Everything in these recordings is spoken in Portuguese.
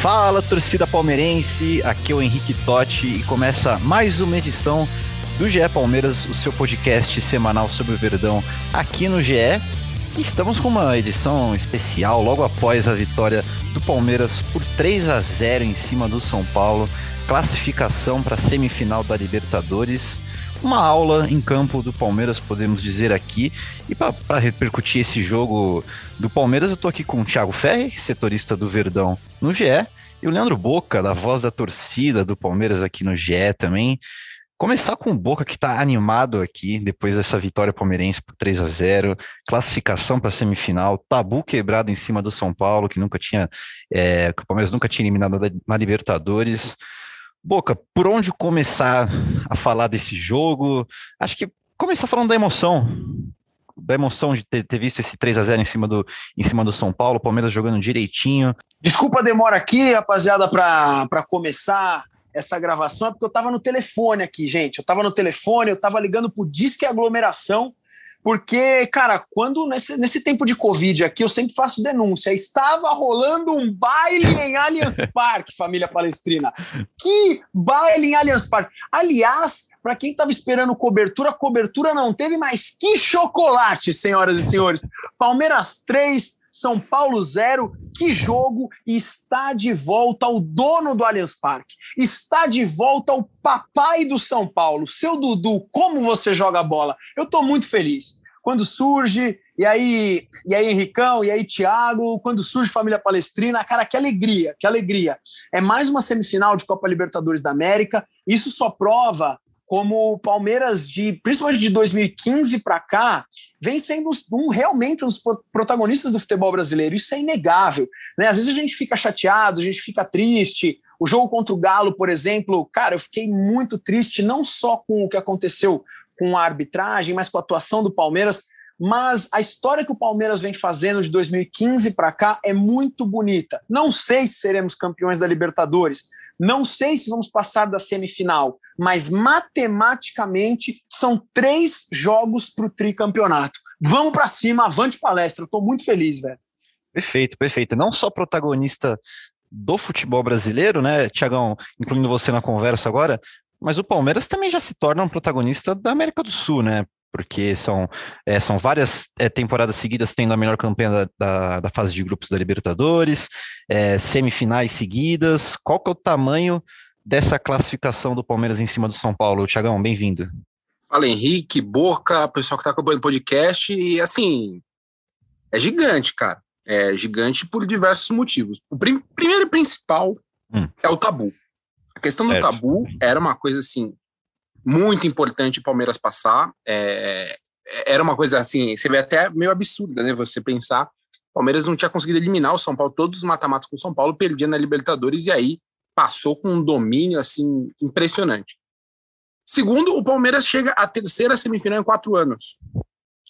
Fala torcida palmeirense, aqui é o Henrique Totti e começa mais uma edição do GE Palmeiras, o seu podcast semanal sobre o Verdão aqui no GE. E estamos com uma edição especial logo após a vitória do Palmeiras por 3 a 0 em cima do São Paulo, classificação para a semifinal da Libertadores. Uma aula em campo do Palmeiras, podemos dizer aqui. E para repercutir esse jogo do Palmeiras, eu estou aqui com o Thiago Ferri, setorista do Verdão no GE, e o Leandro Boca, da voz da torcida do Palmeiras aqui no GE também. Começar com o Boca que está animado aqui depois dessa vitória palmeirense por 3 a 0 classificação para semifinal, tabu quebrado em cima do São Paulo, que nunca tinha, é, que o Palmeiras nunca tinha eliminado na Libertadores. Boca, por onde começar a falar desse jogo? Acho que começar falando da emoção, da emoção de ter, ter, visto esse 3 a 0 em cima do, em cima do São Paulo, Palmeiras jogando direitinho. Desculpa a demora aqui, rapaziada, para começar essa gravação, é porque eu estava no telefone aqui, gente. Eu estava no telefone, eu estava ligando pro Disque Aglomeração, porque, cara, quando nesse, nesse tempo de Covid aqui, eu sempre faço denúncia. Estava rolando um baile em Allianz Parque, família palestrina. Que baile em Allianz Parque. Aliás, para quem estava esperando cobertura, cobertura não teve, mas que chocolate, senhoras e senhores. Palmeiras 3, São Paulo 0. Que jogo! Está de volta o dono do Allianz Parque. Está de volta o papai do São Paulo. Seu Dudu, como você joga bola? Eu estou muito feliz. Quando surge, e aí, e aí Henricão, e aí Thiago, quando surge Família Palestrina, cara, que alegria, que alegria. É mais uma semifinal de Copa Libertadores da América. Isso só prova como o Palmeiras, de, principalmente de 2015 para cá, vem sendo um, realmente um dos protagonistas do futebol brasileiro. Isso é inegável. Né? Às vezes a gente fica chateado, a gente fica triste. O jogo contra o Galo, por exemplo, cara, eu fiquei muito triste, não só com o que aconteceu com a arbitragem, mas com a atuação do Palmeiras. Mas a história que o Palmeiras vem fazendo de 2015 para cá é muito bonita. Não sei se seremos campeões da Libertadores, não sei se vamos passar da semifinal, mas matematicamente são três jogos para o tricampeonato. Vamos para cima, avante palestra. Estou muito feliz, velho. Perfeito, perfeito. Não só protagonista do futebol brasileiro, né, Tiagão, incluindo você na conversa agora, mas o Palmeiras também já se torna um protagonista da América do Sul, né? Porque são, é, são várias é, temporadas seguidas tendo a melhor campanha da, da, da fase de grupos da Libertadores, é, semifinais seguidas. Qual que é o tamanho dessa classificação do Palmeiras em cima do São Paulo? Tiagão, bem-vindo. Fala Henrique, Boca, pessoal que está acompanhando o podcast, e assim, é gigante, cara. É gigante por diversos motivos. O prim primeiro e principal hum. é o tabu. A questão do certo. tabu era uma coisa assim muito importante o Palmeiras passar. É, era uma coisa assim, você vê até meio absurda, né? Você pensar, o Palmeiras não tinha conseguido eliminar o São Paulo, todos os mata-matas com o São Paulo, perdia na Libertadores e aí passou com um domínio assim impressionante. Segundo, o Palmeiras chega à terceira semifinal em quatro anos.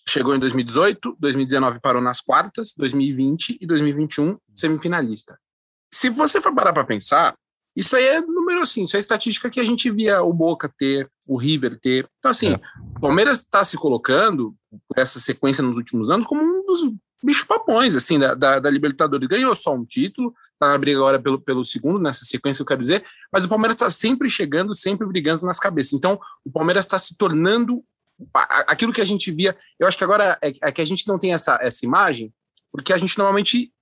Chegou em 2018, 2019 parou nas quartas, 2020 e 2021 semifinalista. Se você for parar para pensar, isso aí é número assim, isso é estatística que a gente via o Boca ter, o River ter. Então, assim, é. o Palmeiras está se colocando, por essa sequência nos últimos anos, como um dos bichos papões, assim, da, da, da Libertadores. Ganhou só um título, tá na briga agora pelo, pelo segundo, nessa sequência eu quero dizer, mas o Palmeiras está sempre chegando, sempre brigando nas cabeças. Então, o Palmeiras está se tornando aquilo que a gente via. Eu acho que agora é, é que a gente não tem essa, essa imagem, porque a gente normalmente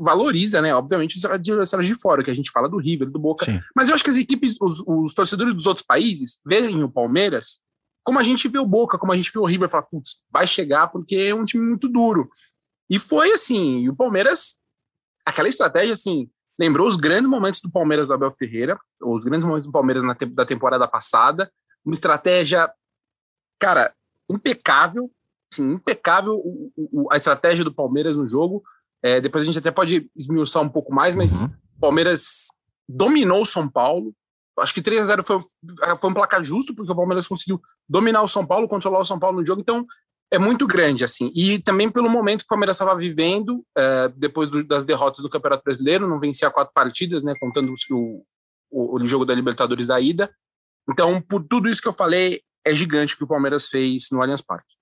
valoriza, né, obviamente, os adversários de fora, que a gente fala do River, do Boca. Sim. Mas eu acho que as equipes, os, os, torcedores dos outros países, veem o Palmeiras como a gente vê o Boca, como a gente vê o River, fala, putz, vai chegar porque é um time muito duro. E foi assim, e o Palmeiras, aquela estratégia, assim, lembrou os grandes momentos do Palmeiras do Abel Ferreira, os grandes momentos do Palmeiras na da temporada passada, uma estratégia, cara, impecável, assim, impecável o, o, a estratégia do Palmeiras no jogo, é, depois a gente até pode esmiuçar um pouco mais, mas uhum. Palmeiras dominou o São Paulo, acho que 3 a 0 foi, foi um placar justo, porque o Palmeiras conseguiu dominar o São Paulo, controlar o São Paulo no jogo, então é muito grande, assim. E também pelo momento que o Palmeiras estava vivendo, é, depois do, das derrotas do Campeonato Brasileiro, não vencia quatro partidas, né, contando o, o, o, jogo da Libertadores da ida. Então, por tudo isso que eu falei, é gigante o que o Palmeiras fez no Allianz Parque.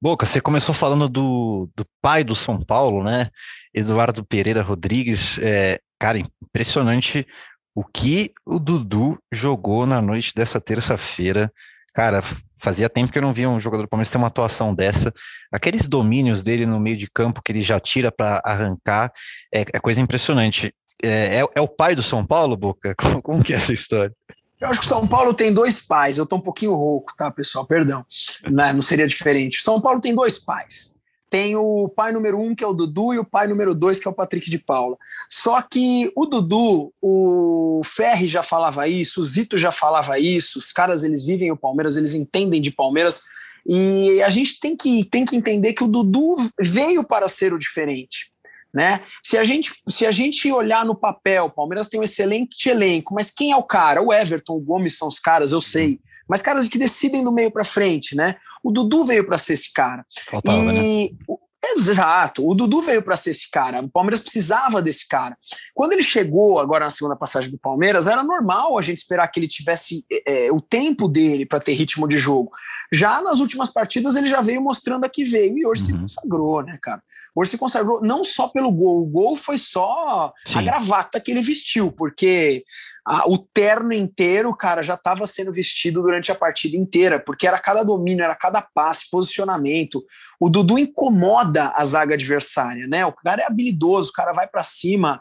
Boca, você começou falando do, do pai do São Paulo, né? Eduardo Pereira Rodrigues. É, cara, impressionante o que o Dudu jogou na noite dessa terça-feira. Cara, fazia tempo que eu não via um jogador do Palmeiras ter uma atuação dessa. Aqueles domínios dele no meio de campo que ele já tira para arrancar é, é, coisa impressionante. É, é, é, o pai do São Paulo, Boca? Como, como que é essa história? Eu acho que o São Paulo tem dois pais. Eu tô um pouquinho rouco, tá, pessoal? Perdão. Não, né, não seria diferente. São Paulo tem dois pais. Tem o pai número um, que é o Dudu, e o pai número dois, que é o Patrick de Paula. Só que o Dudu, o Ferri já falava isso, o Zito já falava isso, os caras eles vivem o Palmeiras, eles entendem de Palmeiras. E a gente tem que, tem que entender que o Dudu veio para ser o diferente. Né? Se a gente se a gente olhar no papel, o Palmeiras tem um excelente elenco, mas quem é o cara? O Everton, o Gomes são os caras, eu sei. Mas caras que decidem do meio para frente, né? O Dudu veio para ser esse cara. Faltava, e né? Exato, o Dudu veio para ser esse cara. O Palmeiras precisava desse cara. Quando ele chegou agora na segunda passagem do Palmeiras, era normal a gente esperar que ele tivesse é, o tempo dele para ter ritmo de jogo. Já nas últimas partidas ele já veio mostrando a que veio e hoje uhum. se consagrou, né, cara? Hoje se consagrou não só pelo gol, o gol foi só Sim. a gravata que ele vestiu, porque a, o terno inteiro, cara, já estava sendo vestido durante a partida inteira, porque era cada domínio, era cada passe, posicionamento. O Dudu incomoda a zaga adversária, né? O cara é habilidoso, o cara vai para cima.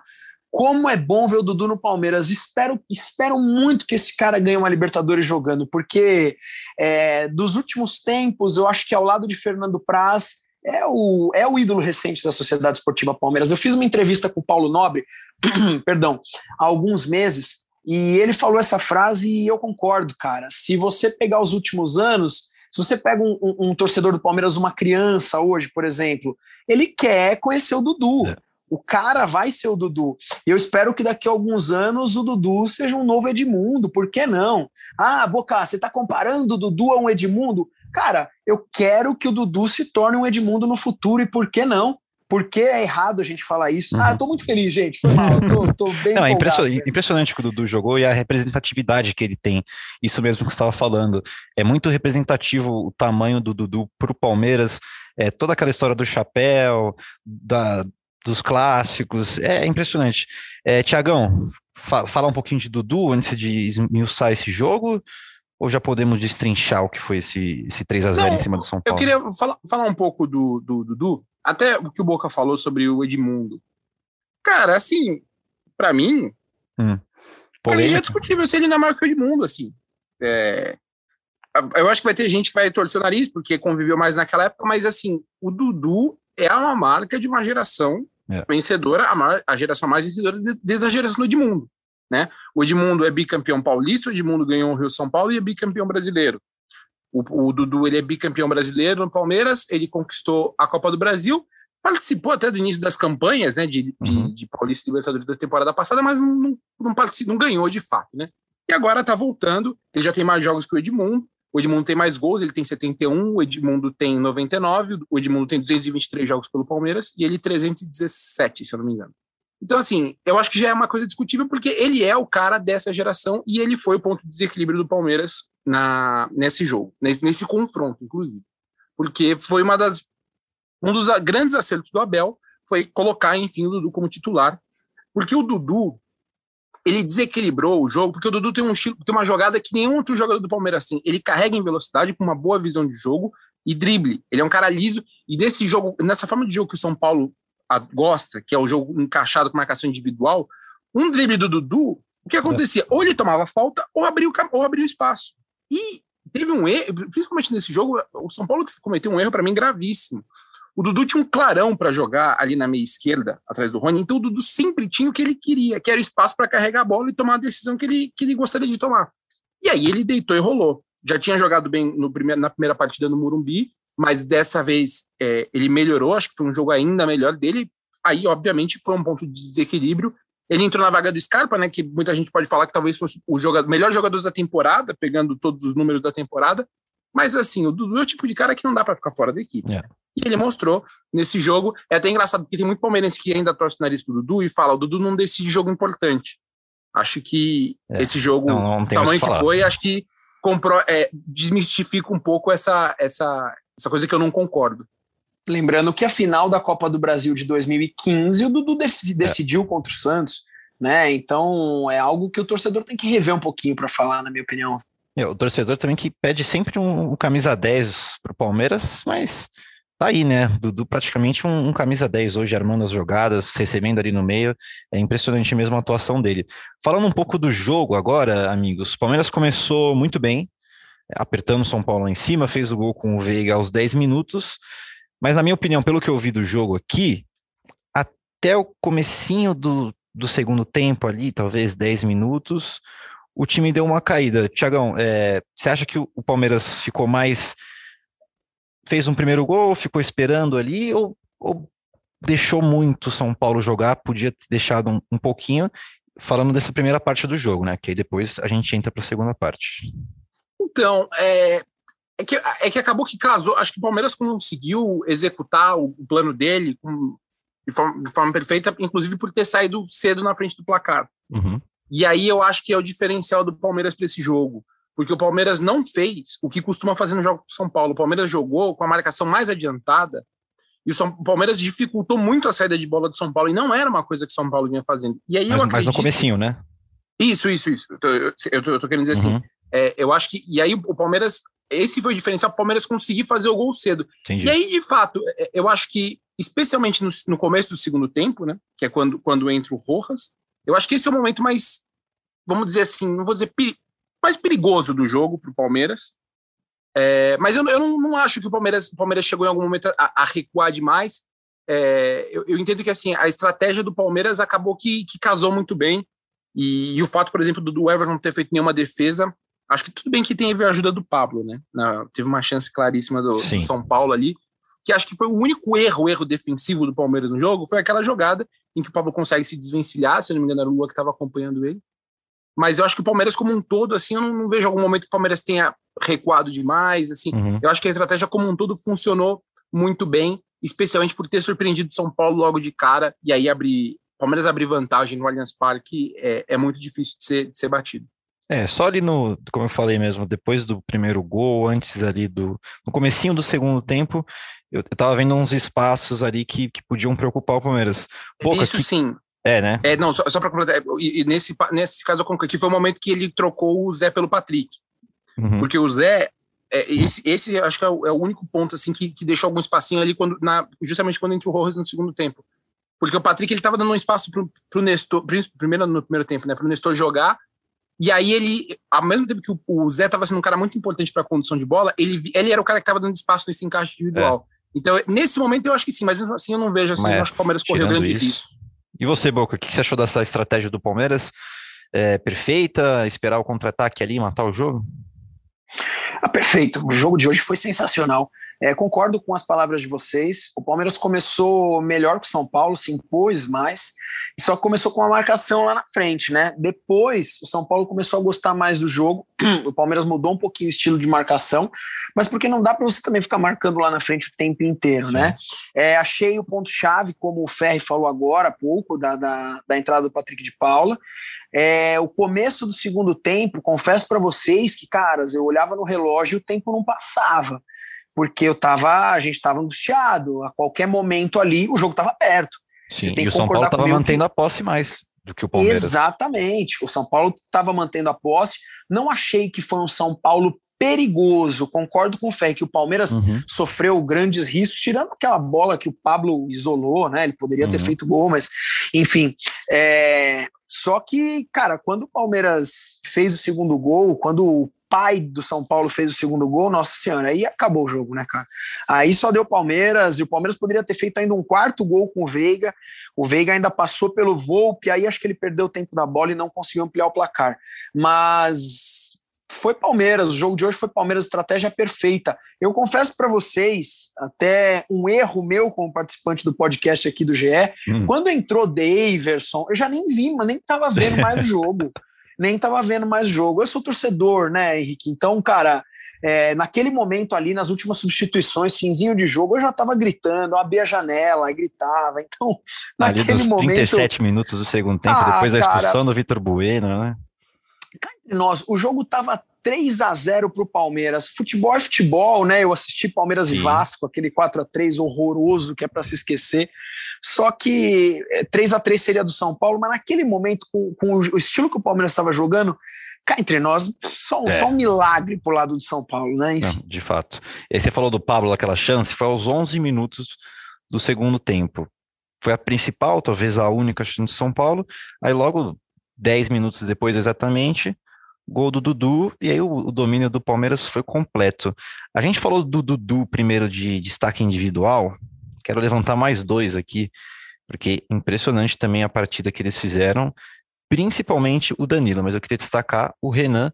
Como é bom ver o Dudu no Palmeiras. Espero, espero muito que esse cara ganhe uma Libertadores jogando, porque é, dos últimos tempos, eu acho que ao lado de Fernando Praz, é o, é o ídolo recente da Sociedade Esportiva Palmeiras. Eu fiz uma entrevista com o Paulo Nobre, perdão, há alguns meses, e ele falou essa frase e eu concordo, cara. Se você pegar os últimos anos, se você pega um, um, um torcedor do Palmeiras, uma criança hoje, por exemplo, ele quer conhecer o Dudu. É. O cara vai ser o Dudu. E eu espero que daqui a alguns anos o Dudu seja um novo Edmundo. Por que não? Ah, Boca, você está comparando o Dudu a um Edmundo? Cara, eu quero que o Dudu se torne um Edmundo no futuro e por que não? Por que é errado a gente falar isso? Uhum. Ah, eu tô muito feliz, gente. Foi mal, tô, tô bem Não, é impressionante, que o Dudu jogou e a representatividade que ele tem. Isso mesmo que você estava falando. É muito representativo o tamanho do Dudu para o Palmeiras. É, toda aquela história do chapéu, da, dos clássicos. É impressionante. É, Tiagão, fa falar um pouquinho de Dudu antes de esmiuçar esse jogo ou já podemos destrinchar o que foi esse, esse 3 a 0 em cima do São Paulo? Eu queria falar, falar um pouco do, do Dudu, até o que o Boca falou sobre o Edmundo. Cara, assim, para mim, hum. pra mim é discutível se ele não é maior que o Edmundo, assim. É, eu acho que vai ter gente que vai torcer o nariz, porque conviveu mais naquela época, mas assim, o Dudu é uma marca de uma geração é. vencedora, a, maior, a geração mais vencedora desde a geração do Edmundo. Né? O Edmundo é bicampeão paulista, o Edmundo ganhou o Rio São Paulo e é bicampeão brasileiro. O, o, Dudu ele é bicampeão brasileiro no Palmeiras, ele conquistou a Copa do Brasil, participou até do início das campanhas né, de, uhum. de, de Paulista e Libertadores da temporada passada, mas não, não, não, não ganhou de fato. Né? E agora está voltando, ele já tem mais jogos que o Edmundo, o Edmundo tem mais gols, ele tem 71, o Edmundo tem 99, o Edmundo tem 223 jogos pelo Palmeiras e ele 317, se eu não me engano. Então, assim, eu acho que já é uma coisa discutível, porque ele é o cara dessa geração e ele foi o ponto de desequilíbrio do Palmeiras na, nesse jogo, nesse, nesse confronto, inclusive. Porque foi uma das. Um dos grandes acertos do Abel foi colocar, enfim, o Dudu como titular. Porque o Dudu, ele desequilibrou o jogo, porque o Dudu tem, um, tem uma jogada que nenhum outro jogador do Palmeiras tem. Ele carrega em velocidade, com uma boa visão de jogo e drible. Ele é um cara liso, e desse jogo, nessa forma de jogo que o São Paulo a, gosta, que é o jogo encaixado com marcação individual, um drible do Dudu, o que acontecia? Ou ele tomava falta ou abriu, ou abriu espaço. E teve um erro, principalmente nesse jogo, o São Paulo cometeu um erro para mim gravíssimo. O Dudu tinha um clarão para jogar ali na meia esquerda, atrás do Rony, então o Dudu sempre tinha o que ele queria, que era espaço para carregar a bola e tomar a decisão que ele, que ele gostaria de tomar. E aí ele deitou e rolou. Já tinha jogado bem no primeiro, na primeira partida no Murumbi, mas dessa vez é, ele melhorou, acho que foi um jogo ainda melhor dele. Aí, obviamente, foi um ponto de desequilíbrio Ele entrou na vaga do Scarpa, né? Que muita gente pode falar que talvez fosse o jogador, melhor jogador da temporada, pegando todos os números da temporada. Mas assim, o Dudu é o tipo de cara que não dá para ficar fora da equipe. É. E ele mostrou nesse jogo. É até engraçado, porque tem muito palmeirense que ainda torce o nariz pro Dudu e fala: o Dudu não decide jogo importante. Acho que É. esse jogo, Não, não o tamanho que que falar. foi, acho que comprou, é, desmistifica um pouco essa, essa, essa coisa que eu não concordo. Lembrando que a final da Copa do Brasil de 2015, o Dudu def- decidiu contra o Santos, né? Então é algo que o torcedor tem que rever um pouquinho para falar, na minha opinião. É, o torcedor também que pede sempre um, um camisa 10 pro Palmeiras, mas tá aí, né? Dudu praticamente um, um camisa 10 hoje, armando as jogadas, recebendo ali no meio. É impressionante mesmo a atuação dele. Falando um pouco do jogo agora, amigos, o Palmeiras começou muito bem, apertando São Paulo lá em cima, fez o gol com o Veiga aos 10 minutos, mas na minha opinião, pelo que eu vi do jogo aqui, até o comecinho do, do segundo tempo ali, talvez 10 minutos, o time deu uma caída. Tiagão, é, você acha que o, o Palmeiras ficou mais. fez um primeiro gol, ficou esperando ali, ou, ou deixou muito São Paulo jogar, podia ter deixado um, um pouquinho, falando dessa primeira parte do jogo, né? Que aí depois a gente entra para a segunda parte. Então, é, é, que, é que acabou que casou. Acho que o Palmeiras conseguiu executar o, plano dele com, de, forma, de forma perfeita, inclusive por ter saído cedo na frente do placar. Uhum. E aí eu acho que é o diferencial do Palmeiras para esse jogo. Porque o Palmeiras não fez o que costuma fazer no jogo do São Paulo. O Palmeiras jogou com a marcação mais adiantada e o, São, o Palmeiras dificultou muito a saída de bola do São Paulo e não era uma coisa que o São Paulo vinha fazendo. E aí Mas, eu mas acredito... no comecinho, né? Isso, isso, isso. Eu tô, eu, tô, eu tô querendo dizer assim. É, eu acho que. E aí o Palmeiras. Esse foi o diferencial o Palmeiras conseguir fazer o gol cedo. Entendi. E aí, de fato, é, eu acho que, especialmente no, no começo do segundo tempo, né? Que é quando, quando entra o Rojas, eu acho que esse é o momento mais, vamos dizer assim, não vou dizer peri- mais perigoso do jogo para o Palmeiras. É, mas eu, eu não, não acho que o Palmeiras, o Palmeiras chegou em algum momento a, a recuar demais. É, eu, eu entendo que assim a estratégia do Palmeiras acabou que, que casou muito bem. E, e o fato, por exemplo, do, do Everton não ter feito nenhuma defesa, acho que tudo bem que teve a ajuda do Pablo, né? Na- teve uma chance claríssima do, do São Paulo ali, que acho que foi o único erro, o erro defensivo do Palmeiras no jogo, foi aquela jogada em que o Pablo consegue se desvencilhar, se não me engano era o Lua que estava acompanhando ele. Mas eu acho que o Palmeiras como um todo, assim, eu não, não vejo algum momento que o Palmeiras tenha recuado demais, assim. Uhum. Eu acho que a estratégia como um todo funcionou muito bem, especialmente por ter surpreendido São Paulo logo de cara e aí abrir Palmeiras abrir vantagem no Allianz Parque é, é muito difícil de ser, de ser batido. É, só ali no, como eu falei mesmo, depois do primeiro gol, antes ali do, no comecinho do segundo tempo, eu, eu tava vendo uns espaços ali que, que podiam preocupar o Palmeiras. Pouca Isso que- sim. É, né? É, não, só, só para completar, e, e nesse, nesse caso eu aqui foi o momento que ele trocou o Zé pelo Patrick. Uhum. Porque o Zé, é, esse, esse acho que é o, é o único ponto assim que, que deixou algum espacinho ali quando, na, justamente quando entrou o Rojas no segundo tempo. Porque o Patrick ele estava dando um espaço pro, pro Nestor, pri- primeiro no primeiro tempo, né, pro Nestor jogar. E aí ele, ao mesmo tempo que o, o Zé estava sendo um cara muito importante para a condução de bola, ele, ele era o cara que estava dando espaço nesse encaixe individual. Então, nesse momento eu acho que sim, mas mesmo assim eu não vejo assim, Mas, eu acho que o Palmeiras correu grande isso. risco. E você, Boca, o que que você achou dessa estratégia do Palmeiras? É perfeita? Esperar o contra-ataque ali, matar o jogo? Ah, perfeito. O jogo de hoje foi sensacional. É, concordo com as palavras de vocês. O Palmeiras começou melhor que o São Paulo, se impôs mais, e só começou com uma marcação lá na frente, né? Depois, o São Paulo começou a gostar mais do jogo. O Palmeiras mudou um pouquinho o estilo de marcação, mas porque não dá para você também ficar marcando lá na frente o tempo inteiro, né? É, achei o ponto-chave, como o Ferri falou agora há pouco, da, da, da entrada do Patrick de Paula. É, o começo do segundo tempo, confesso para vocês que, caras, eu olhava no relógio e o tempo não passava, porque eu tava, a gente tava angustiado, a qualquer momento ali o jogo tava perto. Sim, e o São Paulo estava mantendo que- a posse mais do que o Palmeiras. Exatamente. O São Paulo estava mantendo a posse. Não achei que foi um São Paulo perigoso. Concordo com o Fé que o Palmeiras Uhum. sofreu grandes riscos, tirando aquela bola que o Pablo isolou, né? Ele poderia ter Uhum. feito gol, mas enfim. é, Só que, cara, quando o Palmeiras fez o segundo gol, quando o pai do São Paulo fez o segundo gol, nossa senhora, aí acabou o jogo, né, cara? Aí só deu Palmeiras, e o Palmeiras poderia ter feito ainda um quarto gol com o Veiga. O Veiga ainda passou pelo Volpe, aí acho que ele perdeu o tempo da bola e não conseguiu ampliar o placar. Mas foi Palmeiras. O jogo de hoje foi Palmeiras, estratégia perfeita. Eu confesso para vocês, até um erro meu como participante do podcast aqui do GE, hum. quando entrou Daverson, eu já nem vi, mas nem tava vendo mais o jogo. Nem tava vendo mais jogo. Eu sou torcedor, né, Henrique? Então, cara, é, naquele momento ali, nas últimas substituições, finzinho de jogo, eu já estava gritando, abria a janela e gritava. Então, naquele ali dos momento. 37 minutos do segundo tempo, ah, depois da expulsão do Vitor Bueno, né? nós, o jogo tava 3 a 0 para o Palmeiras. Futebol é futebol, né? Eu assisti Palmeiras Sim. e Vasco, aquele 4 a 3 horroroso que é para se esquecer. Só que 3 é, a 3 seria do São Paulo, mas naquele momento, com, com o estilo que o Palmeiras estava jogando, cá entre nós, só, é. só um milagre pro lado do São Paulo, né? Não, de fato. E aí você falou do Pablo, aquela chance, foi aos 11 minutos do segundo tempo. Foi a principal, talvez a única chance de São Paulo. Aí logo 10 minutos depois exatamente, gol do Dudu, e aí o, o, domínio do Palmeiras foi completo. A gente falou do Dudu primeiro de destaque individual, quero levantar mais dois aqui, porque impressionante também a partida que eles fizeram, principalmente o Danilo, mas eu queria destacar o Renan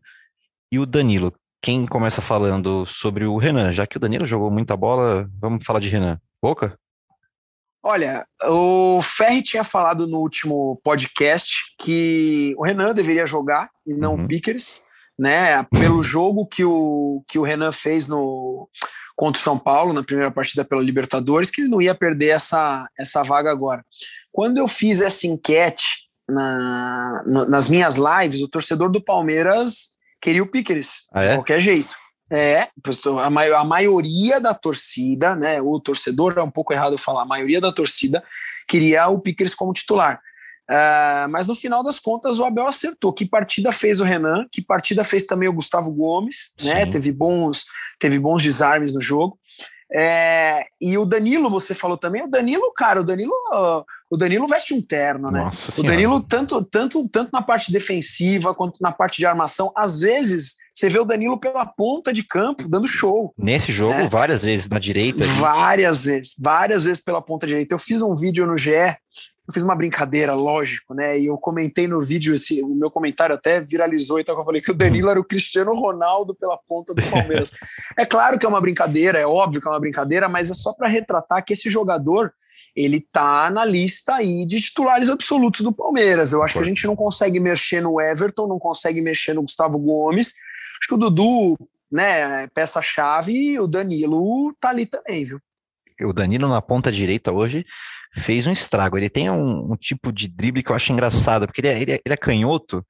e o Danilo. Quem começa falando sobre o Renan? Já que o Danilo jogou muita bola, vamos falar de Renan. Boca? Olha, o Ferri tinha falado no último podcast que o Renan deveria jogar e não uhum. o Pickers, né? Pelo jogo que o, que o Renan fez no contra o São Paulo na primeira partida pela Libertadores, que ele não ia perder essa, essa vaga agora. Quando eu fiz essa enquete na, nas minhas lives, o torcedor do Palmeiras queria o Pickers, ah, é? de qualquer jeito. É, a, maioria da torcida, né? O torcedor é um pouco errado falar, a maioria da torcida queria o Pickers como titular. Uh, mas no final das contas o Abel acertou. Que partida fez o Renan? Que partida fez também o Gustavo Gomes? Né? Teve bons, teve bons desarmes no jogo. É, e o Danilo, você falou também, o Danilo, cara, o Danilo, o Danilo veste um terno, né? Nossa o Danilo, tanto, tanto, tanto na parte defensiva quanto na parte de armação, às vezes você vê o Danilo pela ponta de campo dando show. Nesse jogo, né? várias vezes na direita. Várias vezes, várias vezes pela ponta direita. Eu fiz um vídeo no GE eu fiz uma brincadeira, lógico, né? E eu comentei no vídeo, esse, o meu comentário até viralizou e tal, eu falei que o Danilo era o Cristiano Ronaldo pela ponta do Palmeiras. é claro que é uma brincadeira, é óbvio que é uma brincadeira, mas é só para retratar que esse jogador ele tá na lista aí de titulares absolutos do Palmeiras. Eu acho que a gente não consegue mexer no Everton, não consegue mexer no Gustavo Gomes. Acho que o Dudu, né, é peça-chave e o Danilo tá ali também, viu? O Danilo na ponta direita hoje fez um estrago. Ele tem um, um tipo de drible que eu acho engraçado, porque ele é, ele é, ele é canhoto,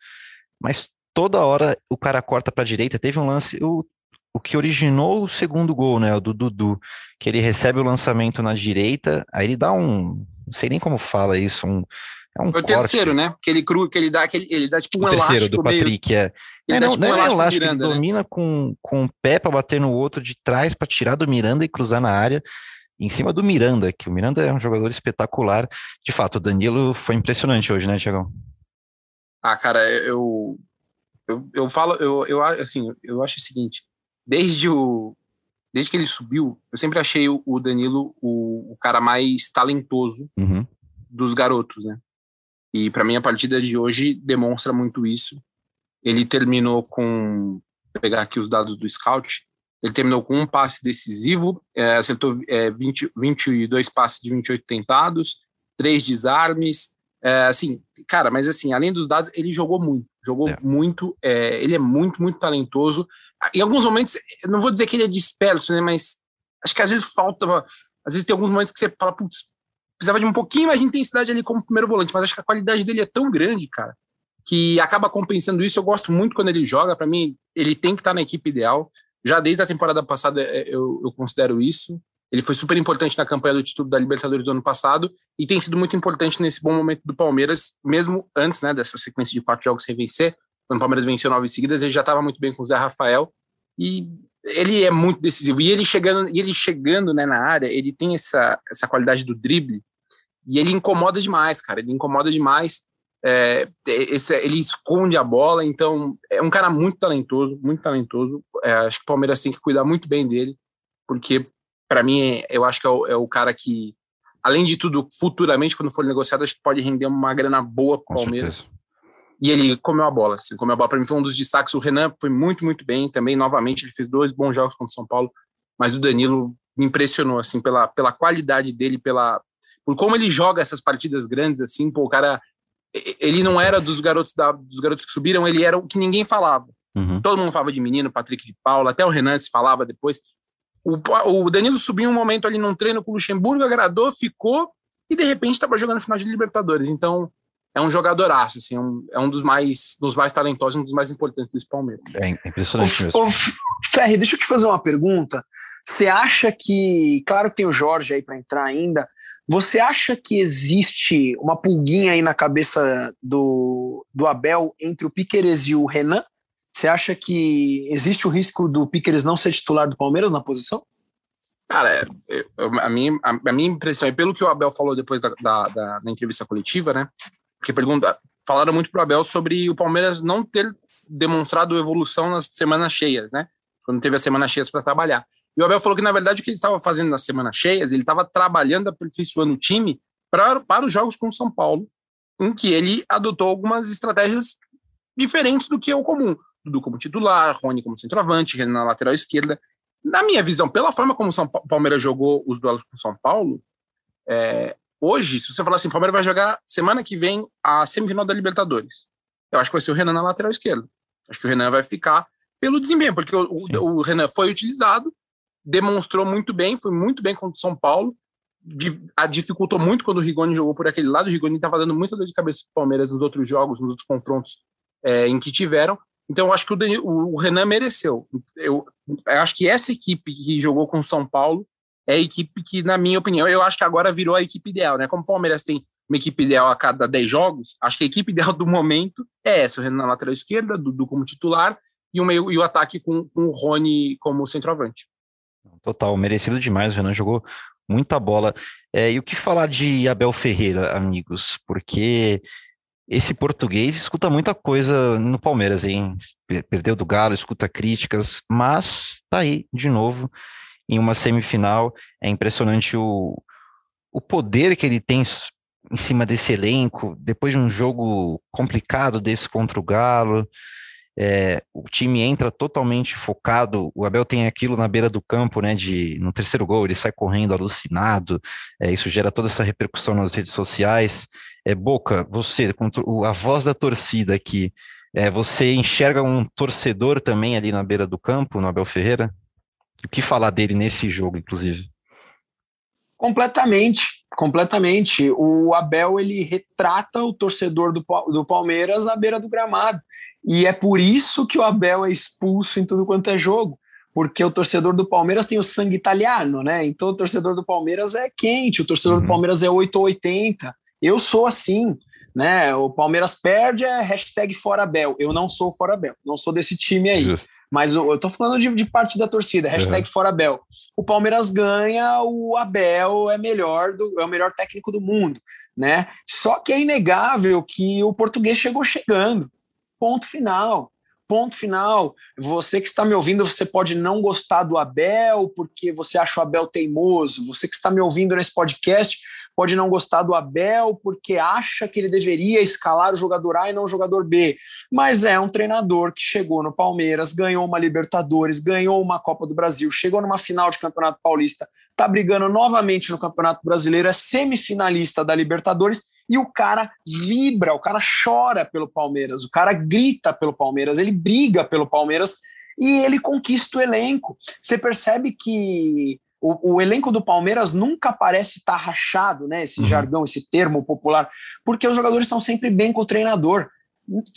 mas toda hora o cara corta para a direita. Teve um lance, o, o que originou o segundo gol, né, o do Dudu, que ele recebe o lançamento na direita, aí ele dá um, não sei nem como fala isso, um é um o terceiro, né? Que ele cru, que ele dá, que ele, ele dá tipo um o terceiro do Patrick, meio... é. Ele não, tipo não um é elástico, Miranda, ele né? domina com, com o pé para bater no outro de trás para tirar do Miranda e cruzar na área em cima do Miranda, que o Miranda é um jogador espetacular. De fato, o Danilo foi impressionante hoje, né, Tiagão? Ah, cara, eu, eu, eu falo, eu, eu, assim, eu acho o seguinte, desde o desde que ele subiu, eu sempre achei o Danilo o, o cara mais talentoso uhum. dos garotos, né? E para mim a partida de hoje demonstra muito isso. Ele terminou com vou pegar aqui os dados do scout, ele terminou com um passe decisivo, é, acertou é, 20, 22 passes de 28 tentados, três desarmes. É, assim, cara, mas assim, além dos dados, ele jogou muito, jogou é. muito. É, ele é muito, muito talentoso. Em alguns momentos, não vou dizer que ele é disperso, né? Mas acho que às vezes falta. Às vezes tem alguns momentos que você fala, putz, precisava de um pouquinho mais de intensidade ali como primeiro volante, mas acho que a qualidade dele é tão grande, cara, que acaba compensando isso. Eu gosto muito quando ele joga. Para mim, ele tem que estar na equipe ideal. Já desde a temporada passada é, eu, eu considero isso. Ele foi super importante na campanha do título da Libertadores do ano passado e tem sido muito importante nesse bom momento do Palmeiras, mesmo antes né, dessa sequência de quatro jogos sem vencer. Quando o Palmeiras venceu nove seguidas, ele já estava muito bem com o Zé Rafael e ele é muito decisivo. E ele chegando, e ele chegando né, na área, ele tem essa, essa qualidade do drible e ele incomoda demais, cara. Ele incomoda demais. É, esse, ele esconde a bola, então é um cara muito talentoso, muito talentoso. É, acho que o Palmeiras tem que cuidar muito bem dele, porque para mim eu acho que é o, é o, cara que, além de tudo, futuramente, quando for negociado, acho que pode render uma grana boa para o Palmeiras. E ele comeu a bola, assim, comeu a bola. Para mim foi um dos destaques. O Renan foi muito, muito bem também. Novamente, ele fez dois bons jogos contra o São Paulo, mas o Danilo me impressionou, assim, pela, pela qualidade dele, pela, por como ele joga essas partidas grandes, assim, pô, o cara. Ele não era dos garotos, da, dos garotos que subiram, ele era o que ninguém falava. Uhum. Todo mundo falava de menino, Patrick de Paula, até o Renan se falava depois. O, o Danilo subiu um momento ali num treino com o Luxemburgo, agradou, ficou, e de repente estava jogando final de Libertadores. Então, é um jogadoraço, assim, é um, é um dos mais dos mais talentosos, um dos mais importantes desse Palmeiras. É impressionante mesmo. Ô, Ferri, deixa eu te fazer uma pergunta. Você acha que, claro que tem o Jorge aí para entrar ainda, você acha que existe uma pulguinha aí na cabeça do, do Abel entre o Piqueres e o Renan? Você acha que existe o risco do Piqueres não ser titular do Palmeiras na posição? Cara, a, minha, a, minha impressão é pelo que o Abel falou depois da, da, da, da entrevista coletiva, né? Porque pergunta, falaram muito pro Abel sobre o Palmeiras não ter demonstrado evolução nas semanas cheias, né? Quando teve as semanas cheias para trabalhar. E o Abel falou que, na verdade, o que ele estava fazendo nas semanas cheias, ele estava trabalhando, aperfeiçoando o time pra, para os jogos com o São Paulo, em que ele adotou algumas estratégias diferentes do que é o comum. Dudu como titular, Rony como centroavante, Renan na lateral esquerda. Na minha visão, pela forma como o São Palmeiras jogou os duelos com o São Paulo, é, hoje, se você falar assim, o Palmeiras vai jogar semana que vem a semifinal da Libertadores, eu acho que vai ser o Renan na lateral esquerda. Acho que o Renan vai ficar pelo desempenho, porque o, o, o Renan foi utilizado, demonstrou muito bem, foi muito bem contra o São Paulo, a dificultou muito quando o Rigoni jogou por aquele lado. O Rigoni estava dando muita dor de cabeça para o Palmeiras nos outros jogos, nos outros confrontos é, em que tiveram. Então, eu acho que o, Danilo, o Renan mereceu. Eu, eu, acho que essa equipe que jogou com o São Paulo é a equipe que, na minha opinião, eu acho que agora virou a equipe ideal, né? Como o Palmeiras tem uma equipe ideal a cada 10 jogos, acho que a equipe ideal do momento é essa: o Renan na lateral esquerda, Dudu como titular e o, meio, e o ataque com, com o Rony como centroavante. Total, merecido demais. O Renan jogou muita bola. É, e o que falar de Abel Ferreira, amigos? Porque esse português escuta muita coisa no Palmeiras, hein? Perdeu do Galo, escuta críticas, mas tá aí de novo em uma semifinal. É impressionante o, o poder que ele tem em cima desse elenco, depois de um jogo complicado desse contra o Galo. É, o time entra totalmente focado. O Abel tem aquilo na beira do campo, né? De no terceiro gol ele sai correndo alucinado. É, isso gera toda essa repercussão nas redes sociais. É Boca, você, a voz da torcida aqui, é, você enxerga um torcedor também ali na beira do campo, no Abel Ferreira? O que falar dele nesse jogo, inclusive? Completamente, completamente. O Abel ele retrata o torcedor do, do Palmeiras à beira do gramado. E é por isso que o Abel é expulso em tudo quanto é jogo, porque o torcedor do Palmeiras tem o sangue italiano, né? Então o torcedor do Palmeiras é quente, o torcedor uhum. do Palmeiras é 8 ou 80. Eu sou assim, né? O Palmeiras perde é hashtag fora Abel. Eu não sou fora Abel, não sou desse time aí. Justo. Mas eu, eu tô falando de, de parte da torcida, hashtag uhum. fora Abel. O Palmeiras ganha, o Abel é melhor do, é o melhor técnico do mundo, né? Só que é inegável que o português chegou chegando. Ponto final. Ponto final. Você que está me ouvindo, você pode não gostar do Abel porque você acha o Abel teimoso. Você que está me ouvindo nesse podcast pode não gostar do Abel porque acha que ele deveria escalar o jogador A e não o jogador B. Mas é um treinador que chegou no Palmeiras, ganhou uma Libertadores, ganhou uma Copa do Brasil, chegou numa final de Campeonato Paulista, está brigando novamente no Campeonato Brasileiro, é semifinalista da Libertadores e o cara vibra, o cara chora pelo Palmeiras, o cara grita pelo Palmeiras, ele briga pelo Palmeiras e ele conquista o elenco. Você percebe que o, o elenco do Palmeiras nunca parece estar tá rachado, né? Esse uhum. jargão, esse termo popular, porque os jogadores estão sempre bem com o treinador.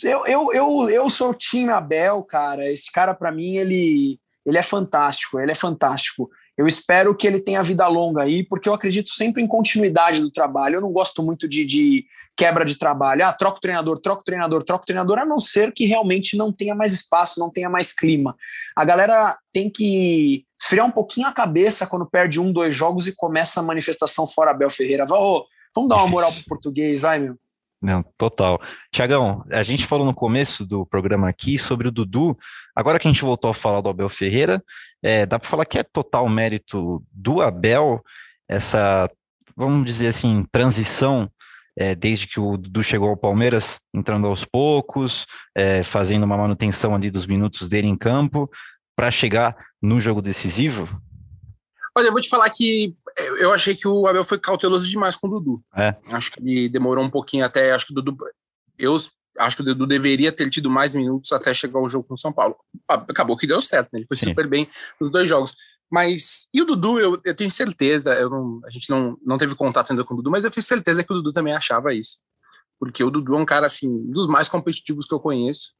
Eu, eu, eu, eu sou o time Abel, cara. Esse cara, para mim, ele, ele é fantástico, ele é fantástico. Eu espero que ele tenha vida longa aí, porque eu acredito sempre em continuidade do trabalho. Eu não gosto muito de, de quebra de trabalho. Ah, troca o treinador, troca o treinador, troca o treinador, a não ser que realmente não tenha mais espaço, não tenha mais clima. A galera tem que esfriar um pouquinho a cabeça quando perde um, dois jogos e começa a manifestação fora Abel Ferreira. oh, vamos dar uma moral pro português, vai, meu. Não, total. Tiagão, a gente falou no começo do programa aqui sobre o Dudu. Agora que a gente voltou a falar do Abel Ferreira, é, dá para falar que é total mérito do Abel essa, vamos dizer assim, transição é, desde que o Dudu chegou ao Palmeiras, entrando aos poucos, é, fazendo uma manutenção ali dos minutos dele em campo, para chegar no jogo decisivo? Olha, eu vou te falar que eu achei que o Abel foi cauteloso demais com o Dudu. É. Acho que ele demorou um pouquinho até. Acho que o Dudu. Eu acho que o Dudu deveria ter tido mais minutos até chegar ao jogo com o São Paulo. Acabou que deu certo, né? Ele foi Sim. super bem nos dois jogos. Mas, e o Dudu, eu, eu tenho certeza, eu não, a gente não, não teve contato ainda com o Dudu, mas eu tenho certeza que o Dudu também achava isso. Porque o Dudu é um cara, assim, dos mais competitivos que eu conheço.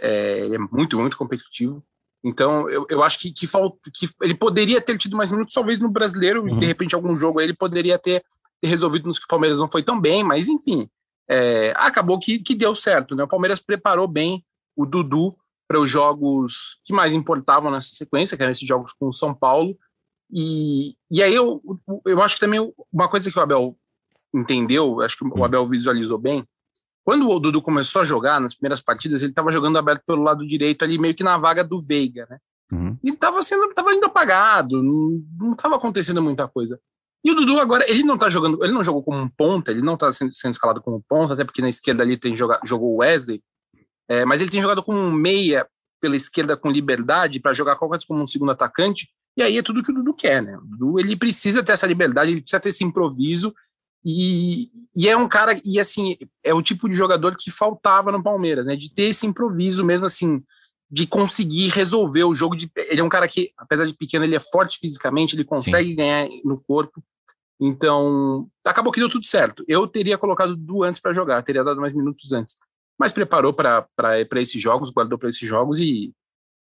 É, ele é muito, muito competitivo. Então, eu, eu acho que, que, falta, que ele poderia ter tido mais minutos, talvez no brasileiro, Uhum. de repente, algum jogo aí ele poderia ter, ter resolvido nos que o Palmeiras não foi tão bem, mas enfim, é, acabou que, que deu certo, né? O Palmeiras preparou bem o Dudu para os jogos que mais importavam nessa sequência, que eram esses jogos com o São Paulo. E, e aí eu, eu acho que também uma coisa que o Abel entendeu, acho que o Abel visualizou bem, quando o Dudu começou a jogar nas primeiras partidas, ele estava jogando aberto pelo lado direito ali, meio que na vaga do Veiga, né? Uhum. E estava sendo, tava indo apagado, não estava acontecendo muita coisa. E o Dudu agora, ele não tá jogando, ele não jogou como um ponta, ele não tá sendo, sendo escalado como ponta, até porque na esquerda ali tem joga, jogou o Wesley, é, mas ele tem jogado como um meia pela esquerda com liberdade para jogar qualquer como um segundo atacante, e aí é tudo que o Dudu quer, né? O Dudu, ele precisa ter essa liberdade, ele precisa ter esse improviso, e, e é um cara, e assim, é o tipo de jogador que faltava no Palmeiras, né? De ter esse improviso mesmo assim, de conseguir resolver o jogo. De, ele é um cara que, apesar de pequeno, ele é forte fisicamente, ele consegue Sim. ganhar no corpo. Então, acabou que deu tudo certo. Eu teria colocado o Dudu antes para jogar, teria dado mais minutos antes. Mas preparou para esses jogos, guardou para esses jogos e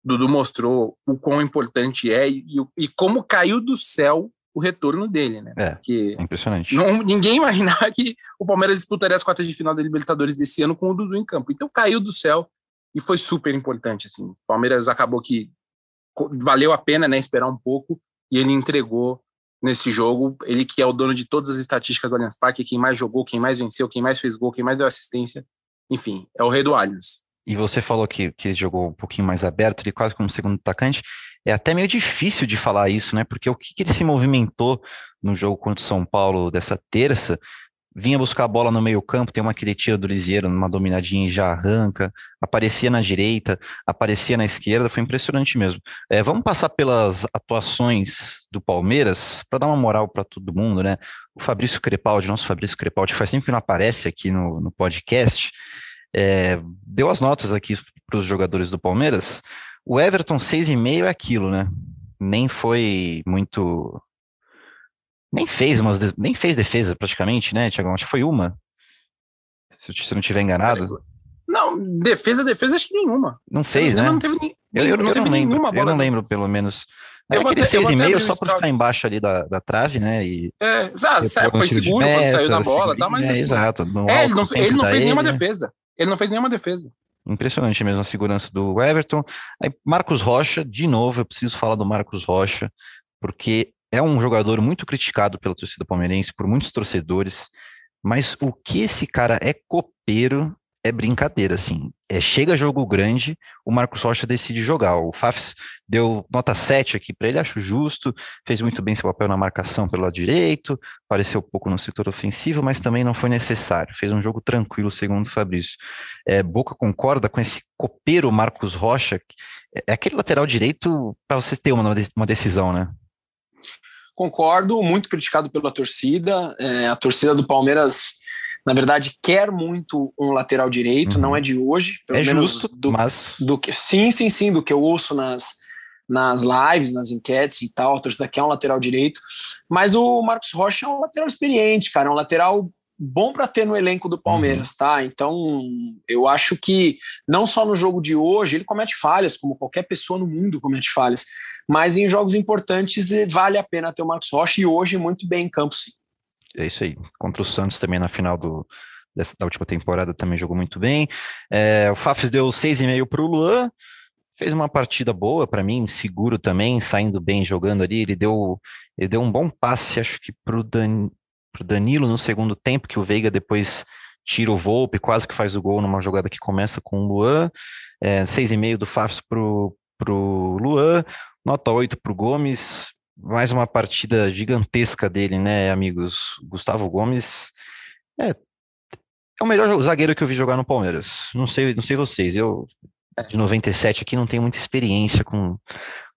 Dudu mostrou o quão importante é e, e, como caiu do céu o retorno dele, né? É, Porque é impressionante. Não, ninguém imaginava que o Palmeiras disputaria as quartas de final da Libertadores desse ano com o Dudu em campo. Então caiu do céu e foi super importante, assim. O Palmeiras acabou que valeu a pena, né, esperar um pouco e ele entregou nesse jogo. Ele que é o dono de todas as estatísticas do Allianz Parque, quem mais jogou, quem mais venceu, quem mais fez gol, quem mais deu assistência. Enfim, é o rei do Allianz. E você falou que, que jogou um pouquinho mais aberto, ele quase como segundo atacante. É até meio difícil de falar isso, né? Porque o que, que ele se movimentou no jogo contra o São Paulo dessa terça, vinha buscar a bola no meio campo, tem uma que ele tira do Lisieiro numa dominadinha e já arranca, aparecia na direita, aparecia na esquerda, foi impressionante mesmo. É, vamos passar pelas atuações do Palmeiras, para dar uma moral para todo mundo, né? O Fabrício Crepaldi, nosso Fabrício Crepaldi, faz tempo que não aparece aqui no, no podcast, é, deu as notas aqui para os jogadores do Palmeiras. O Everton 6,5 é aquilo, né? Nem foi muito. Nem fez umas, nem fez defesa praticamente, né, Tiagão? Acho que foi uma. Se eu não estiver enganado. Não, defesa, defesa, acho que nenhuma. Não fez, né? Não teve, nem, eu, eu, não eu teve não lembro, nenhuma bola. Eu não lembro, pelo menos. É Eu aquele até- eu vou até 6,5 abrir o só por ficar embaixo ali da, da trave, né? E É, sa- depois foi de seguro quando saiu da meta, bola, tá? Mas é, assim, exato. é, ele não, ele não fez nenhuma ele. defesa. Ele não fez nenhuma defesa. Impressionante mesmo a segurança do Everton. Aí, Marcos Rocha, de novo, eu preciso falar do Marcos Rocha, porque é um jogador muito criticado pela torcida palmeirense, por muitos torcedores, mas o que esse cara é copeiro é brincadeira, assim. É, chega jogo grande, o Marcos Rocha decide jogar. O Fafs deu nota 7 aqui para ele, acho justo, fez muito bem seu papel na marcação pelo lado direito, apareceu pouco no setor ofensivo, mas também não foi necessário. Fez um jogo tranquilo, segundo o Fabrício. É, Boca concorda com esse copeiro Marcos Rocha? que É aquele lateral direito para você ter uma, uma decisão, né? Concordo, muito criticado pela torcida. É, a torcida do Palmeiras, na verdade, quer muito um lateral direito, Uhum. não é de hoje. Pelo é menos justo, do, mas do que sim, sim, sim, do que eu ouço nas, nas lives, nas enquetes e tal, a torcida quer um lateral direito, mas o Marcos Rocha é um lateral experiente, cara, é um lateral bom para ter no elenco do Palmeiras, tá? Então, eu acho que não só no jogo de hoje, ele comete falhas, como qualquer pessoa no mundo comete falhas, mas em jogos importantes eh, vale a pena ter o Marcos Rocha e hoje muito bem em campo, sim. É isso aí. Contra o Santos também na final do, dessa, da última temporada também jogou muito bem. É, o Fafs deu 6,5 para o Luan, fez uma partida boa para mim, seguro também, saindo bem jogando ali. Ele deu, ele deu um bom passe, acho que para o Dan, Danilo no segundo tempo, que o Veiga depois tira o Volpe, quase que faz o gol numa jogada que começa com o Luan. É, 6,5 do Fafs pro, pro Luan, nota 8 pro Gomes. Mais uma partida gigantesca dele, né, amigos? Gustavo Gomes é é o melhor zagueiro que eu vi jogar no Palmeiras. Não sei, não sei vocês. Eu, de 97 aqui, não tenho muita experiência com,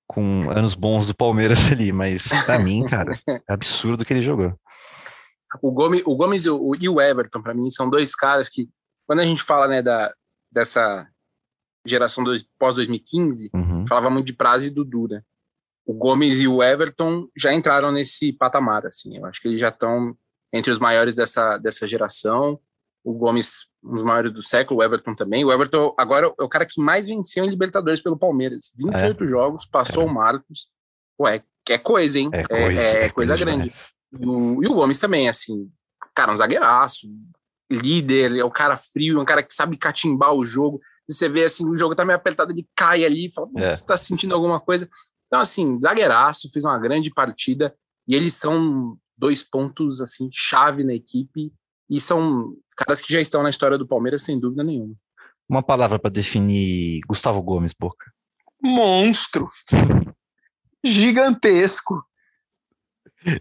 com anos bons do Palmeiras ali, mas pra mim, cara, é absurdo que ele jogou. O Gomes, o Gomes e o, e o Everton, para mim, são dois caras que, quando a gente fala né, da, dessa geração pós-2015, Uhum. falava muito de prazo e Dudu, né? O Gomes e o Everton já entraram nesse patamar, assim. Eu acho que eles já estão entre os maiores dessa, dessa geração. O Gomes, um dos maiores do século, o Everton também. O Everton agora é o cara que mais venceu em Libertadores pelo Palmeiras. 28 jogos, passou o Marcos. Ué, é coisa, hein? É coisa, é coisa grande. E o, e o Gomes também, assim, cara, um zagueiraço, líder, é o cara frio, é um cara que sabe catimbar o jogo. E você vê assim, o jogo tá meio apertado, ele cai ali, fala, É. você tá sentindo alguma coisa. Então, assim, zagueiraço, fez uma grande partida, e eles são dois pontos, assim, chave na equipe, e são caras que já estão na história do Palmeiras, sem dúvida nenhuma. Uma palavra para definir Gustavo Gomes, Boca. Monstro. Gigantesco.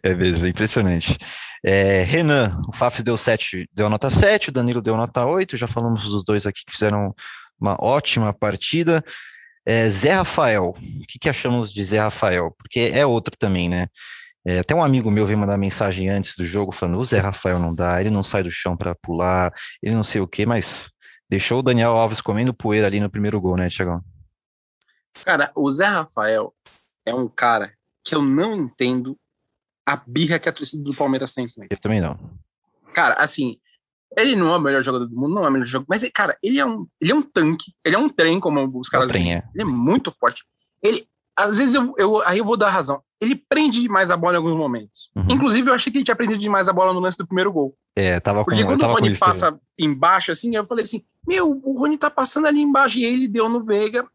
É mesmo, é impressionante. É, Renan, o Faf deu 7, deu nota 7, o Danilo deu nota 8, já falamos dos dois aqui que fizeram uma ótima partida. É, Zé Rafael, o que, que achamos de Zé Rafael? Porque é outro também, né? É, até um amigo meu veio mandar mensagem antes do jogo falando: o Zé Rafael não dá, ele não sai do chão para pular, ele não sei o que, mas deixou o Daniel Alves comendo poeira ali no primeiro gol, né, Tiagão? Cara, o Zé Rafael é um cara que eu não entendo a birra que a torcida do Palmeiras tem com ele. Eu também não. Cara, assim, ele não é o melhor jogador do mundo, não é o melhor jogador, mas, cara, ele é um, ele é um tanque, ele é um trem, como os caras trem, dizem. é. Ele é muito forte. Ele, às vezes, eu, eu, aí eu vou dar razão. Ele prende demais a bola em alguns momentos. Uhum. Inclusive, eu achei que ele tinha prendido demais a bola no lance do primeiro gol. É, tava com, Porque eu quando o com Rony isso passa embaixo, assim, eu falei assim: Meu, o Rony tá passando ali embaixo. E ele deu no Veiga,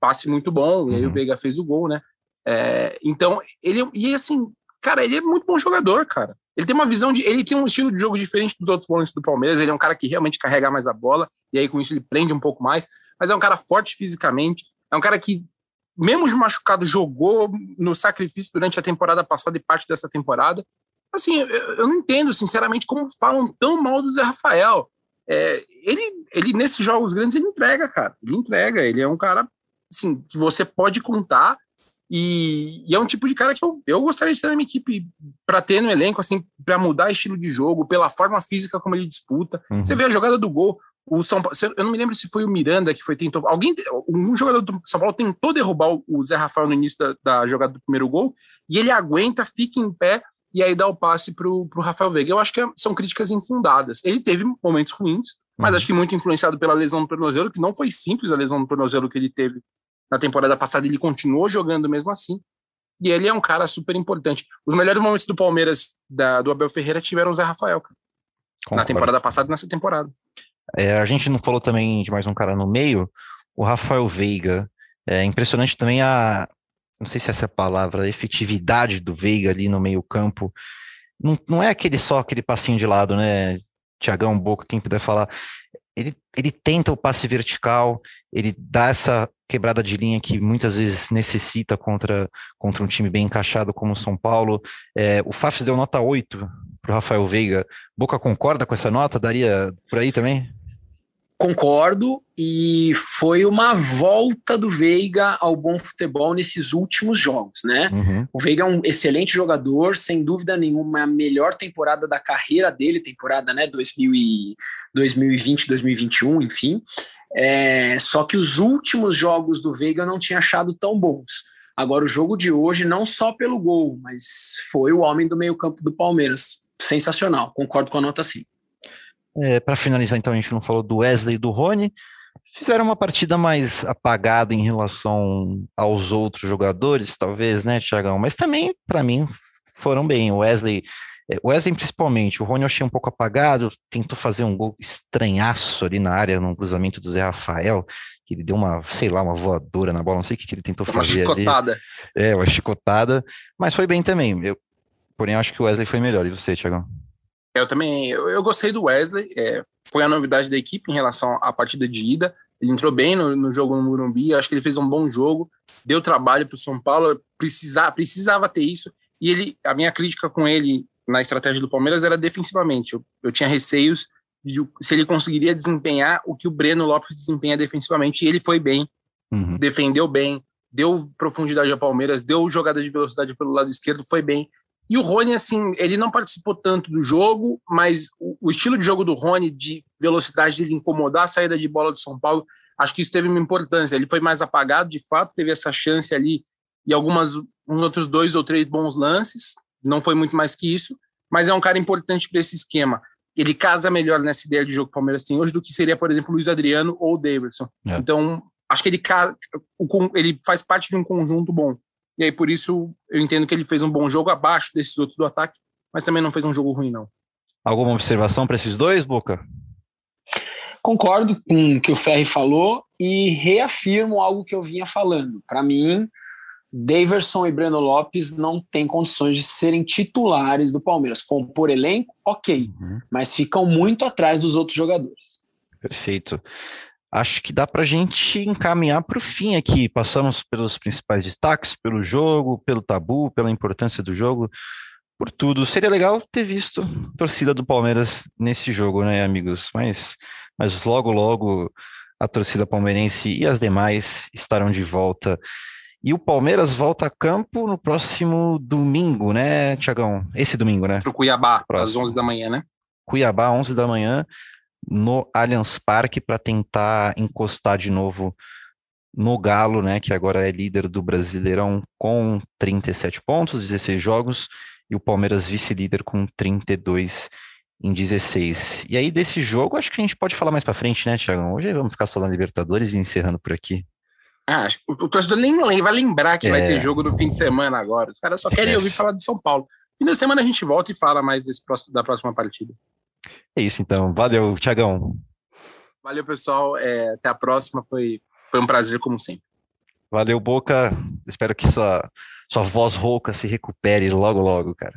passe muito bom. E aí Uhum. o Veiga fez o gol, né? É, então, ele. E assim, cara, ele é muito bom jogador, cara. Ele tem uma visão de. Ele tem um estilo de jogo diferente dos outros volantes do Palmeiras. Ele é um cara que realmente carrega mais a bola. E aí, com isso, ele prende um pouco mais. Mas é um cara forte fisicamente. É um cara que, mesmo de machucado, jogou no sacrifício durante a temporada passada e parte dessa temporada. Assim, eu, eu não entendo, sinceramente, como falam tão mal do Zé Rafael. É, ele, ele, nesses jogos grandes, ele entrega, cara. Ele entrega. Ele é um cara, assim, que você pode contar. E, e é um tipo de cara que eu, eu gostaria de ter na minha equipe para ter no elenco, assim, para mudar estilo de jogo, pela forma física como ele disputa. Uhum. Você vê a jogada do gol. O São Paulo, eu não me lembro se foi o Miranda que foi tentou. Alguém, um jogador do São Paulo tentou derrubar o- o Zé Rafael no início da, da jogada do primeiro gol e ele aguenta, fica em pé e aí dá o passe pro, pro Rafael Veiga. Eu acho que é- são críticas infundadas. Ele teve momentos ruins, mas Uhum. acho que muito influenciado pela lesão do tornozelo, que não foi simples a lesão do tornozelo que ele teve na temporada passada. Ele continuou jogando mesmo assim. E ele é um cara super importante. Os melhores momentos do Palmeiras, da, do Abel Ferreira, tiveram o Zé Rafael, cara, na Concordo. temporada passada e nessa temporada. É, a gente não falou também de mais um cara no meio, o Rafael Veiga. É impressionante também a, não sei se essa é a palavra, a efetividade do Veiga ali no meio-campo. Não, não é aquele só aquele passinho de lado, né? Tiagão, Boca, quem puder falar. Ele, ele tenta o passe vertical, ele dá essa quebrada de linha que muitas vezes necessita contra, contra um time bem encaixado como o São Paulo. É, o Fafs deu nota 8 para o Rafael Veiga. Boca concorda com essa nota? Daria por aí também? Concordo, e foi uma volta do Veiga ao bom futebol nesses últimos jogos, né? Uhum. O Veiga é um excelente jogador, sem dúvida nenhuma, é a melhor temporada da carreira dele, temporada né, 2000 e 2020, 2021, enfim. É, só que os últimos jogos do Veiga eu não tinha achado tão bons. Agora, o jogo de hoje, não só pelo gol, mas foi o homem do meio-campo do Palmeiras. Sensacional, concordo com a nota sim. É, para finalizar, então, a gente não falou do Wesley e do Rony. Fizeram uma partida mais apagada em relação aos outros jogadores, talvez, né, Thiagão? Mas também, para mim, foram bem. O Wesley, é, o Wesley principalmente, o Rony eu achei um pouco apagado, tentou fazer um gol estranhaço ali na área, no cruzamento do Zé Rafael, que ele deu uma, sei lá, uma voadora na bola, não sei o que, que ele tentou Uma fazer ali. chicotada. É, uma chicotada, mas foi bem também. Eu, porém, eu acho que o Wesley foi melhor. E você, Thiagão? Eu também, eu, eu gostei do Wesley, é, foi a novidade da equipe em relação à partida de ida. Ele entrou bem no, no jogo no Morumbi, acho que ele fez um bom jogo, deu trabalho para o São Paulo, precisava, precisava ter isso. E ele, a minha crítica com ele na estratégia do Palmeiras era defensivamente. Eu, eu tinha receios de se ele conseguiria desempenhar o que o Breno Lopes desempenha defensivamente, e ele foi bem, Uhum. defendeu bem, deu profundidade ao Palmeiras, deu jogada de velocidade pelo lado esquerdo, foi bem. E o Rony, assim, ele não participou tanto do jogo, mas o, o estilo de jogo do Rony, de velocidade, de incomodar a saída de bola do São Paulo, acho que isso teve uma importância. Ele foi mais apagado, de fato, teve essa chance ali e algumas uns outros dois ou três bons lances, não foi muito mais que isso, mas é um cara importante para esse esquema. Ele casa melhor nessa ideia de jogo que o Palmeiras tem hoje do que seria, por exemplo, o Luiz Adriano ou o Davidson. É. Então, acho que ele, ele faz parte de um conjunto bom. E aí, por isso, eu entendo que ele fez um bom jogo abaixo desses outros do ataque, mas também não fez um jogo ruim, não. Alguma observação para esses dois, Boca? Concordo com o que o Ferri falou e reafirmo algo que eu vinha falando. Para mim, Daverson e Breno Lopes não têm condições de serem titulares do Palmeiras. Compor elenco, ok, Uhum. mas ficam muito atrás dos outros jogadores. Perfeito. Acho que dá para a gente encaminhar para o fim aqui. Passamos pelos principais destaques, pelo jogo, pelo tabu, pela importância do jogo, por tudo. Seria legal ter visto a torcida do Palmeiras nesse jogo, né, amigos? Mas, mas logo, logo a torcida palmeirense e as demais estarão de volta. E o Palmeiras volta a campo no próximo domingo, né, Tiagão? Esse domingo, né? Pro Cuiabá, às Próximo. 11 da manhã, né? Cuiabá, 11 da manhã, no Allianz Parque, para tentar encostar de novo no Galo, né, que agora é líder do Brasileirão com 37 pontos, 16 jogos, e o Palmeiras vice-líder com 32 em 16. E aí, desse jogo, acho que a gente pode falar mais para frente, né, Thiagão? Hoje vamos ficar só na Libertadores e encerrando por aqui. Ah, o, torcedor nem vai lembrar que vai É. ter jogo no fim de semana agora. Os caras só querem Esquece. ouvir falar do São Paulo. Fim da semana a gente volta e fala mais desse próximo, da próxima partida. É isso, então. Valeu, Thiagão. Valeu, pessoal. É, até a próxima. Foi, foi um prazer, como sempre. Valeu, Boca. Espero que sua, sua voz rouca se recupere logo, logo, cara.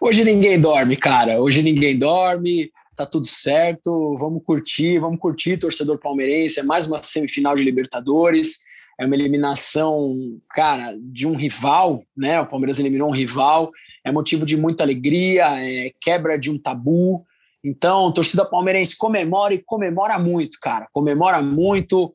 Hoje ninguém dorme, cara. Hoje ninguém dorme. Tá tudo certo. Vamos curtir, vamos curtir, torcedor palmeirense. É mais uma semifinal de Libertadores. É uma eliminação, cara, de um rival, né? O Palmeiras eliminou um rival. É motivo de muita alegria, é quebra de um tabu. Então, torcida palmeirense comemora e comemora muito, cara. Comemora muito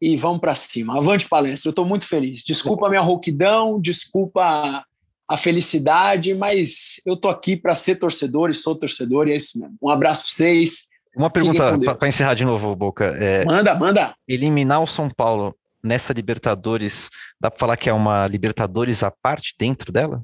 e vamos para cima. Avante palestra. Eu estou muito feliz. Desculpa a minha rouquidão, desculpa a felicidade, mas eu tô aqui para ser torcedor e sou torcedor e é isso mesmo. Um abraço para vocês. Uma pergunta para encerrar de novo, Boca. É, Manda, manda. eliminar o São Paulo nessa Libertadores, dá para falar que é uma Libertadores à parte dentro dela?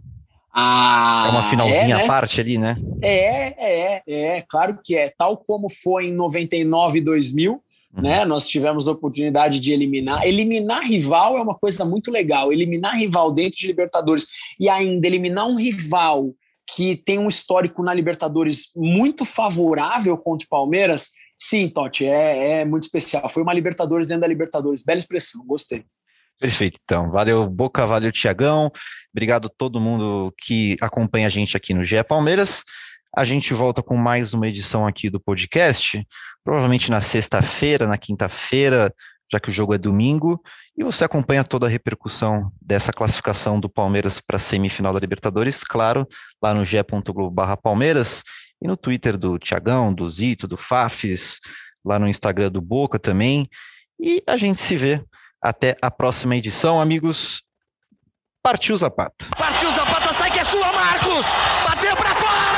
Ah, é uma finalzinha é, né? à parte ali, né? É, é, é, claro que é. Tal como foi em 99 e 2000, Uhum. né? Nós tivemos a oportunidade de eliminar. Eliminar rival é uma coisa muito legal. Eliminar rival dentro de Libertadores e ainda eliminar um rival que tem um histórico na Libertadores muito favorável contra o Palmeiras. Sim, Totti, é, é muito especial. Foi uma Libertadores dentro da Libertadores. Bela expressão, gostei. Perfeito, então. Valeu, Boca, valeu, Tiagão. Obrigado a todo mundo que acompanha a gente aqui no GE Palmeiras. A gente volta com mais uma edição aqui do podcast, provavelmente na sexta-feira, na quinta-feira, já que o jogo é domingo, e você acompanha toda a repercussão dessa classificação do Palmeiras para a semifinal da Libertadores, claro, lá no ge.globo Palmeiras e no Twitter do Tiagão, do Zito, do Fafis, lá no Instagram do Boca também. E a gente se vê até a próxima edição, amigos. Partiu Zapata. Partiu Zapata, sai que é sua, Marcos! Bateu pra fora!